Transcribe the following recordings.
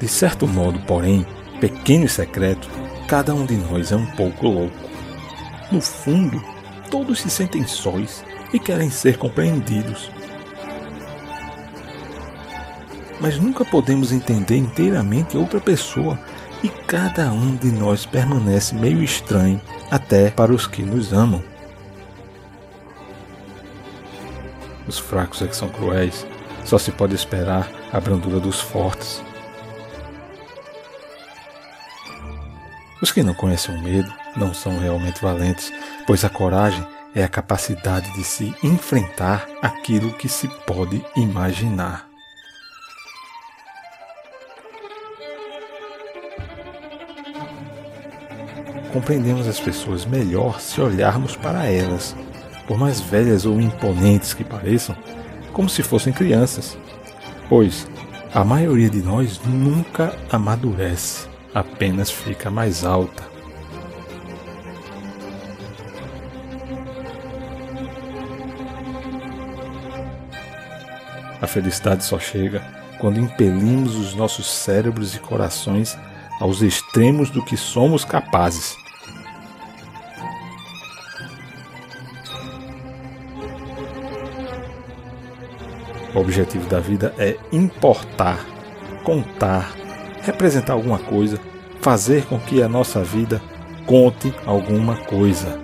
De certo modo, porém, pequeno e secreto, cada um de nós é um pouco louco. No fundo, todos se sentem sóis e querem ser compreendidos. Mas nunca podemos entender inteiramente outra pessoa e cada um de nós permanece meio estranho até para os que nos amam. Os fracos é que são cruéis, só se pode esperar a brandura dos fortes. Os que não conhecem o medo não são realmente valentes, pois a coragem é a capacidade de se enfrentar aquilo que se pode imaginar. Compreendemos as pessoas melhor se olharmos para elas, por mais velhas ou imponentes que pareçam, como se fossem crianças, pois a maioria de nós nunca amadurece, apenas fica mais alta. A felicidade só chega quando impelimos os nossos cérebros e corações aos extremos do que somos capazes. O objetivo da vida é importar, contar, representar alguma coisa, fazer com que a nossa vida conte alguma coisa.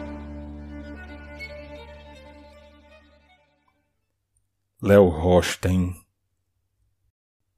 Léo Rosten